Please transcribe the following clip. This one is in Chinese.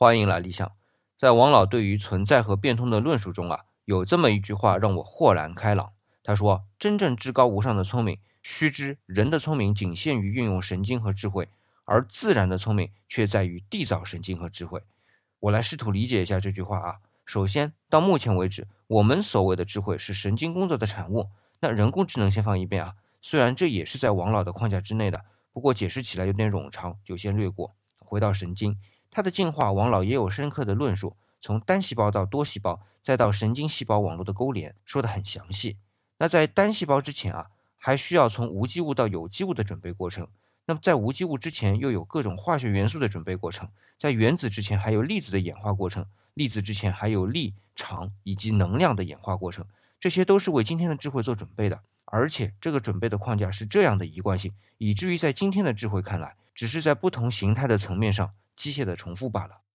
欢迎来理想。在王老对于存在和变通的论述中啊，有这么一句话让我豁然开朗。他说：“真正至高无上的聪明，须知人的聪明仅限于运用神经和智慧，而自然的聪明却在于缔造神经和智慧。”我来试图理解一下这句话啊。首先，到目前为止，我们所谓的智慧是神经工作的产物。那人工智能先放一边啊，虽然这也是在王老的框架之内的，不过解释起来有点冗长，就先略过。回到神经，它的进化，王老也有深刻的论述，从单细胞到多细胞，再到神经细胞网络的勾连，说得很详细。那在单细胞之前啊，还需要从无机物到有机物的准备过程。那么在无机物之前，又有各种化学元素的准备过程。在原子之前，还有粒子的演化过程。粒子之前还有力场以及能量的演化过程，这些都是为今天的智慧做准备的。而且这个准备的框架是这样的一贯性，以至于在今天的智慧看来，只是在不同形态的层面上机械的重复罢了。